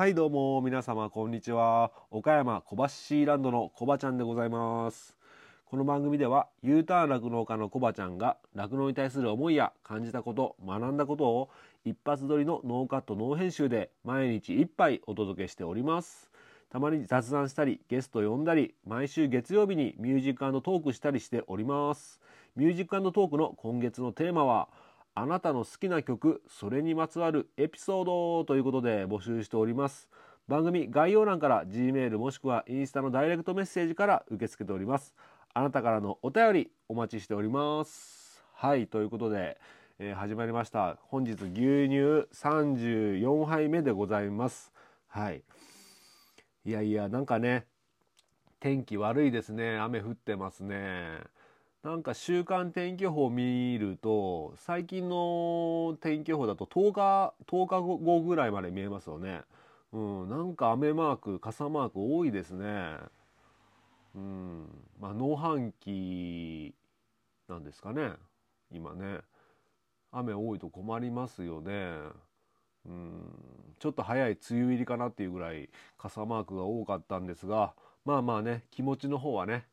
はいどうも皆様こんにちは。岡山小橋シーランドのコバちゃんでございます。この番組では U ターン酪農家のコバちゃんが酪農に対する思いや感じたこと学んだことを一発撮りのノーカットノー編集で毎日一杯お届けしております。たまに雑談したりゲスト呼んだり毎週月曜日にミュージックトークしたりしております。ミュージックトークの今月のテーマは「あなたの好きな曲それにまつわるエピソードということで募集しております。番組概要欄から G メールもしくはインスタのダイレクトメッセージから受け付けております。あなたからのお便りお待ちしております。はいということで、えー、始まりました。本日牛乳34杯目でございます。はい。いやいやなんかね天気悪いですね。雨降ってますね。なんか週間天気予報を見ると最近の天気予報だと10日10日後ぐらいまで見えますよね。うん、なんか雨マーク傘マーク多いですね。うん、まあ農繁期なんですかね今ね雨多いと困りますよね。うん、ちょっと早い梅雨入りかなっていうぐらい傘マークが多かったんですがまあまあね気持ちの方はね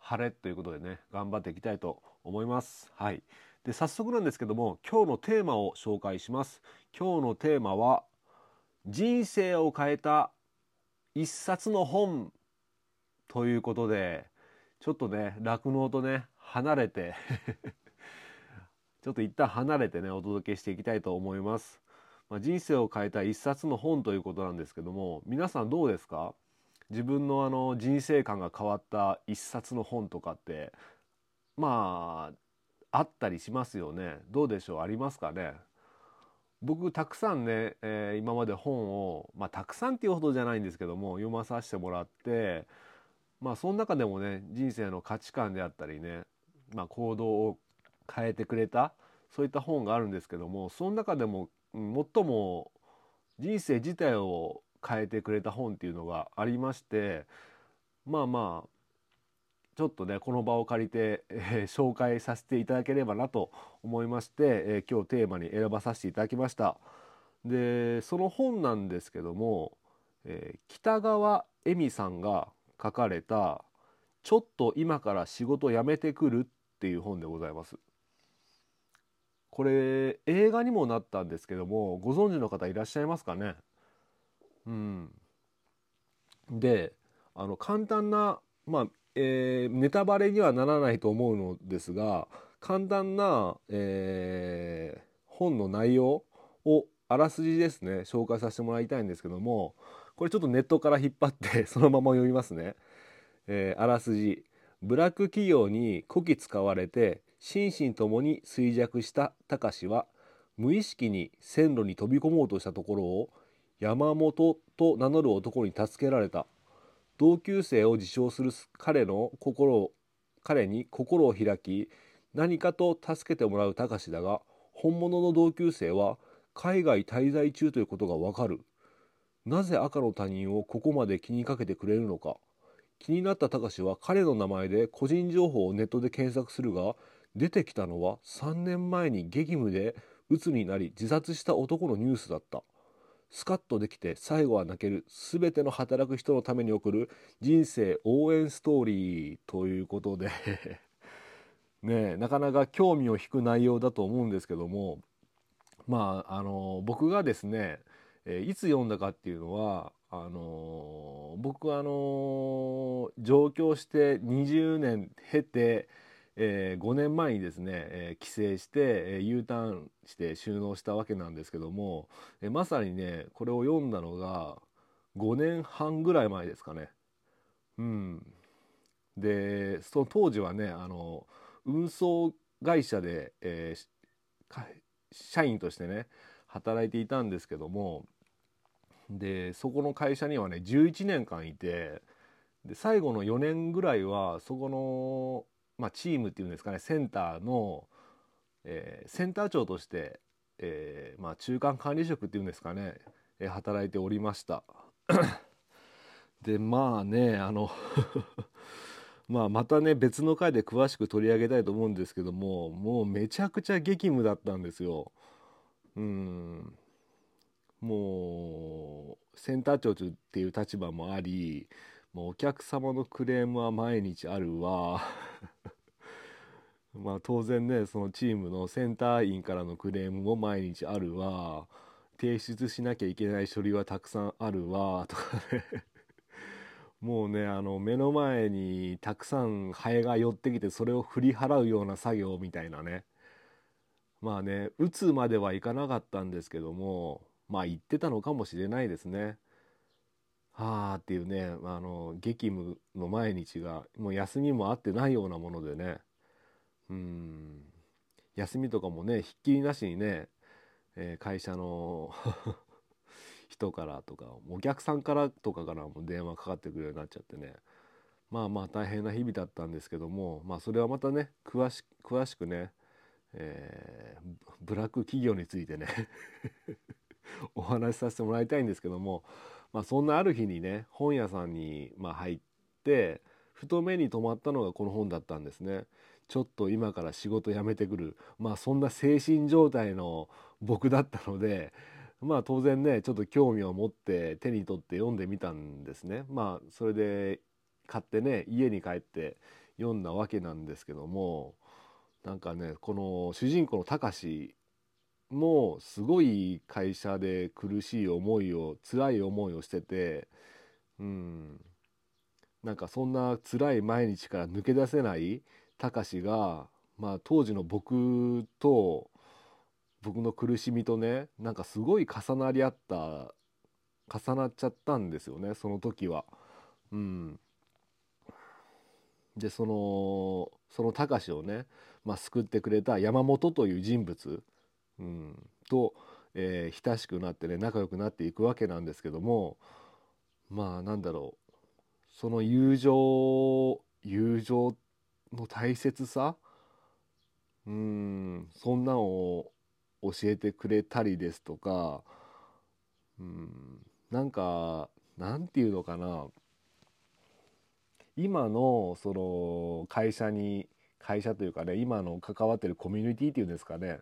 晴れということでね頑張っていきたいと思います。はい、で早速なんですけども今日のテーマを紹介します。今日のテーマは人生を変えた一冊の本ということでちょっとね酪農とね離れて ちょっと一旦離れてねお届けしていきたいと思います。まあ、人生を変えた一冊の本ということなんですけども皆さんどうですか？自分のあの人生観が変わった一冊の本とかってまああったりしますよね。どうでしょう？ありますかね？僕たくさんね、えー、今まで本をまあたくさんっていうほどじゃないんですけども読まさせてもらってまあその中でもね人生の価値観であったりね、まあ、行動を変えてくれたそういった本があるんですけどもその中でも最も人生自体を変えてくれた本っていうのがありましてまあまあちょっとねこの場を借りて、えー、紹介させていただければなと思いまして、えー、今日テーマに選ばさせていただきました。でその本なんですけども、えー、北川恵美さんが書かれた「ちょっと今から仕事辞めてくる」っていう本でございます。これ映画にもなったんですけどもご存知の方いらっしゃいますかね？うん、であの簡単な、まあえー、ネタバレにはならないと思うのですが簡単な、えー、本の内容をあらすじですね紹介させてもらいたいんですけどもこれちょっとネットから引っ張って そのまま読みますね。えー、あらすじブラック企業にこき使われて心身ともに衰弱した貴司は無意識に線路に飛び込もうとしたところを山本と名乗る男に助けられた。同級生を自称する彼の心を彼に心を開き何かと助けてもらう隆だが本物の同級生は海外滞在中ということがわかる。なぜ赤の他人をここまで気にかけてくれるのか。気になった隆は彼の名前で個人情報をネットで検索するが出てきたのは3年前に激務で鬱になり自殺した男のニュースだった。スカッとできて最後は泣ける全ての働く人のために送る人生応援ストーリーということで。ねなかなか興味を引く内容だと思うんですけども。まああの僕がですね、えいつ読んだかっていうのはあの僕はあの上京して20年経てえー、5年前にですね、えー、帰省して、えー、U ターンして収納したわけなんですけども、えー、まさにねこれを読んだのが5年半ぐらい前ですかね。うん、でその当時はねあの運送会社で、えー、社員としてね働いていたんですけどもでそこの会社にはね11年間いてで最後の4年ぐらいはそこのまあ、チームっていうんですかねセンターの、えー、センター長として、えーまあ、中間管理職っていうんですかね、えー、働いておりました でまあねあの まあまたね別の回で詳しく取り上げたいと思うんですけどももうめちゃくちゃ激務だったんですよ。うんもうセンター長っていう立場もありもうお客様のクレームは毎日あるわ。まあ当然ねそのチームのセンター員からのクレームも毎日あるわ。提出しなきゃいけない書類はたくさんあるわ。とかね。もうねあの目の前にたくさんハエが寄ってきてそれを振り払うような作業みたいなね。まあね打つまではいかなかったんですけどもまあ言ってたのかもしれないですね。はあっていうねあの激務の毎日がもう休みもあってないようなものでね。うん。休みとかもねひっきりなしにね、えー、会社の 人からとかお客さんからとかからも電話かかってくるようになっちゃってね。まあまあ大変な日々だったんですけどもまあそれはまたね詳し詳しくね、えー、ブラック企業についてね お話しさせてもらいたいんですけどもまあ、そんなある日にね本屋さんにま入ってふと目に留まったのがこの本だったんですね。ちょっと今から仕事辞めてくるまあそんな精神状態の僕だったのでまあ当然ねちょっと興味を持って手に取って読んでみたんですね。まあそれで買ってね家に帰って読んだわけなんですけどもなんかねこの主人公のたかしもうすごい会社で苦しい思いを辛い思いをしててうん。なんかそんな辛い毎日から抜け出せないたかしが、まあ、当時の僕と僕の苦しみとねなんかすごい重なり合った重なっちゃったんですよねその時は。うん、でそのそのたかしをね、まあ、救ってくれた山本という人物。うん、と、えー、親しくなってね仲良くなっていくわけなんですけどもまあなんだろう。その友情友情の大切さ？うん。そんなのを教えてくれたりですとかうん。なんかなんていうのかな。今のその会社に会社というかね今の関わってるコミュニティっていうんですかね。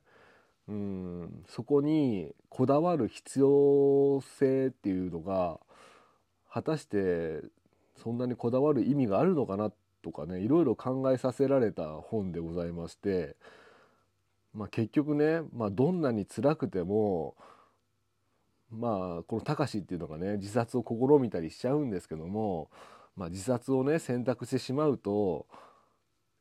うん。そこにこだわる必要性っていうのが果たしてそんなにこだわる意味があるのかなとかねいろいろ考えさせられた本でございまして、まあ、結局ね、まあ、どんなに辛くてもまあこのたかしっていうのがね自殺を試みたりしちゃうんですけども、まあ、自殺をね選択してしまうと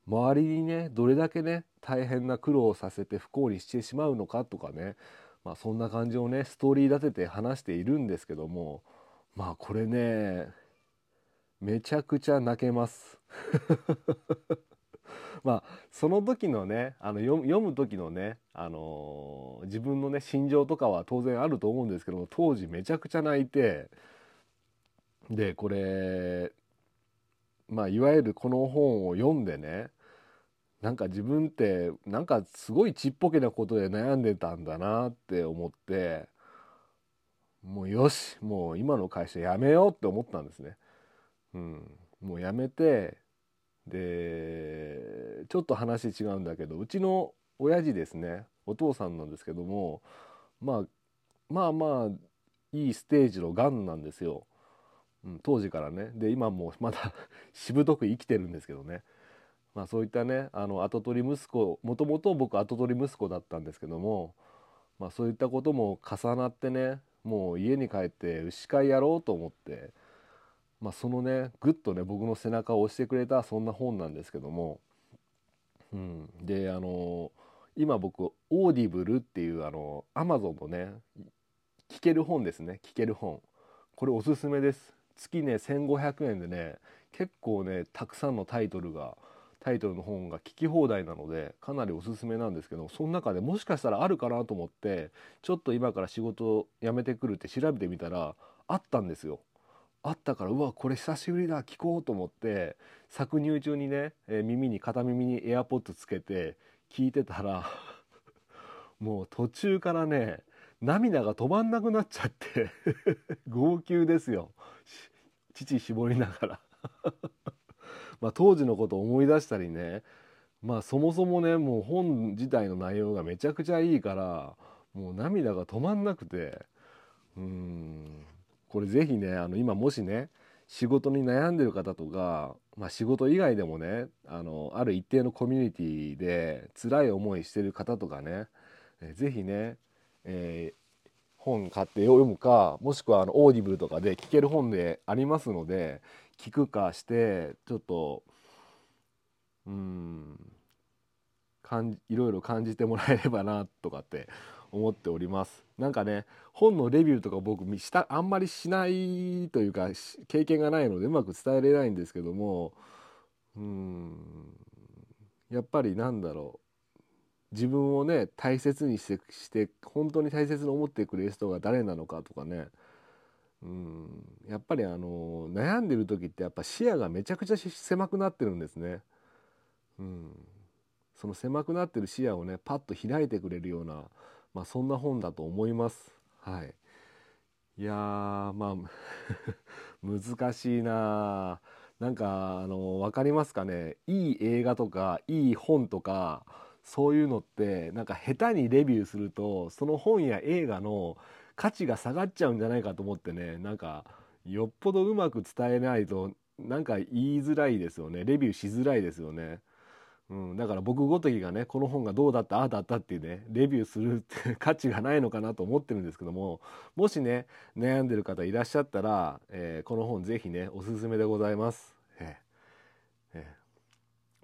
周りにねどれだけね大変な苦労をさせて不幸にしてしまうのかとかね、まあ、そんな感じをねストーリー立てて話しているんですけどもまあこれねめちゃくちゃ泣けます。まあその時のねあの読む時のね、あのー、自分のね心情とかは当然あると思うんですけど当時めちゃくちゃ泣いてでこれまあいわゆるこの本を読んでねなんか自分ってなんかすごいちっぽけなことで悩んでたんだなって思ってもうよしもう今の会社辞めようって思ったんですね。うん、もう辞めてでちょっと話違うんだけどうちの親父ですねお父さんなんですけども、まあ、まあまあいいステージのがんなんですよ、うん、当時からねで今もまだ しぶとく生きてるんですけどね。まあ、そういったねあの跡取り息子もともと僕跡取り息子だったんですけども、まあ、そういったことも重なってねもう家に帰って牛飼いやろうと思って、まあ、そのねぐっとね僕の背中を押してくれたそんな本なんですけども、うん、であの今僕オーディブルっていうあのアマゾンのね聞ける本ですね聞ける本。これおすすめです。月ね1500円でね結構ねたくさんのタイトルがタイトルの本が聞き放題なのでかなりおすすめなんですけどその中でもしかしたらあるかなと思ってちょっと今から仕事辞めてくるって調べてみたらあったんですよ。あったからうわこれ久しぶりだ聞こうと思って搾乳中にね、え、耳に片耳にエアポッドつけて聞いてたら もう途中からね涙が止まんなくなっちゃって 号泣ですよ父絞りながら まあ、当時のことを思い出したりね。まあそもそもねもう本自体の内容がめちゃくちゃいいからもう涙が止まんなくて。うん。これぜひねあの今もしね仕事に悩んでる方とか、まあ、仕事以外でもねあのある一定のコミュニティで辛い思いしてる方とかね、えー、ぜひね、えー、本買って読むかもしくはあのオーディブルとかで聞ける本でありますので聞くかしてちょっとうんかんいろいろ感じてもらえればなとかって 思っております。なんかね本のレビューとか僕したあんまりしないというか経験がないのでうまく伝えれないんですけどもうんやっぱりなんだろう。自分をね大切にしてして本当に大切に思ってくれる人が誰なのかとかね。うん。やっぱりあの悩んでる時ってやっぱ視野がめちゃくちゃ狭くなってるんですね。うん、その狭くなってる視野をねパッと開いてくれるようなまあ、そんな本だと思います。はい、いやまあ 難しいななんかあの分かりますかね？いい映画とかいい本とかそういうのってなんか下手にレビューするとその本や映画の価値が下がっちゃうんじゃないかと思ってねなんかよっぽどうまく伝えないとなんか言いづらいですよねレビューしづらいですよね。うん、だから僕ごときがねこの本がどうだったああだったっていうねレビューするって 価値がないのかなと思ってるんですけどももしね悩んでる方いらっしゃったら、えー、この本是非ねおすすめでございます。えー、え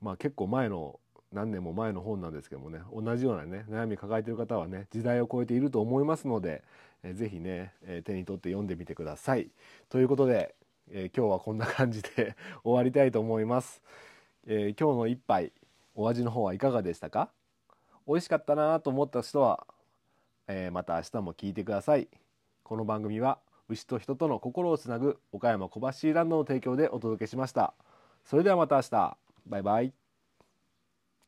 ー、まあ結構前の何年も前の本なんですけどもね同じようなね悩み抱えてる方はね時代を超えていると思いますので、えー、ぜひね、えー、手に取って読んでみてください。ということで、えー、今日はこんな感じで 終わりたいと思います。えー、今日の一杯お味の方はいかがでしたか？美味しかったなと思った人は、えー、また明日も聞いてください。この番組は牛と人との心をつなぐ岡山小橋ランドの提供でお届けしました。それではまた明日。バイバイ。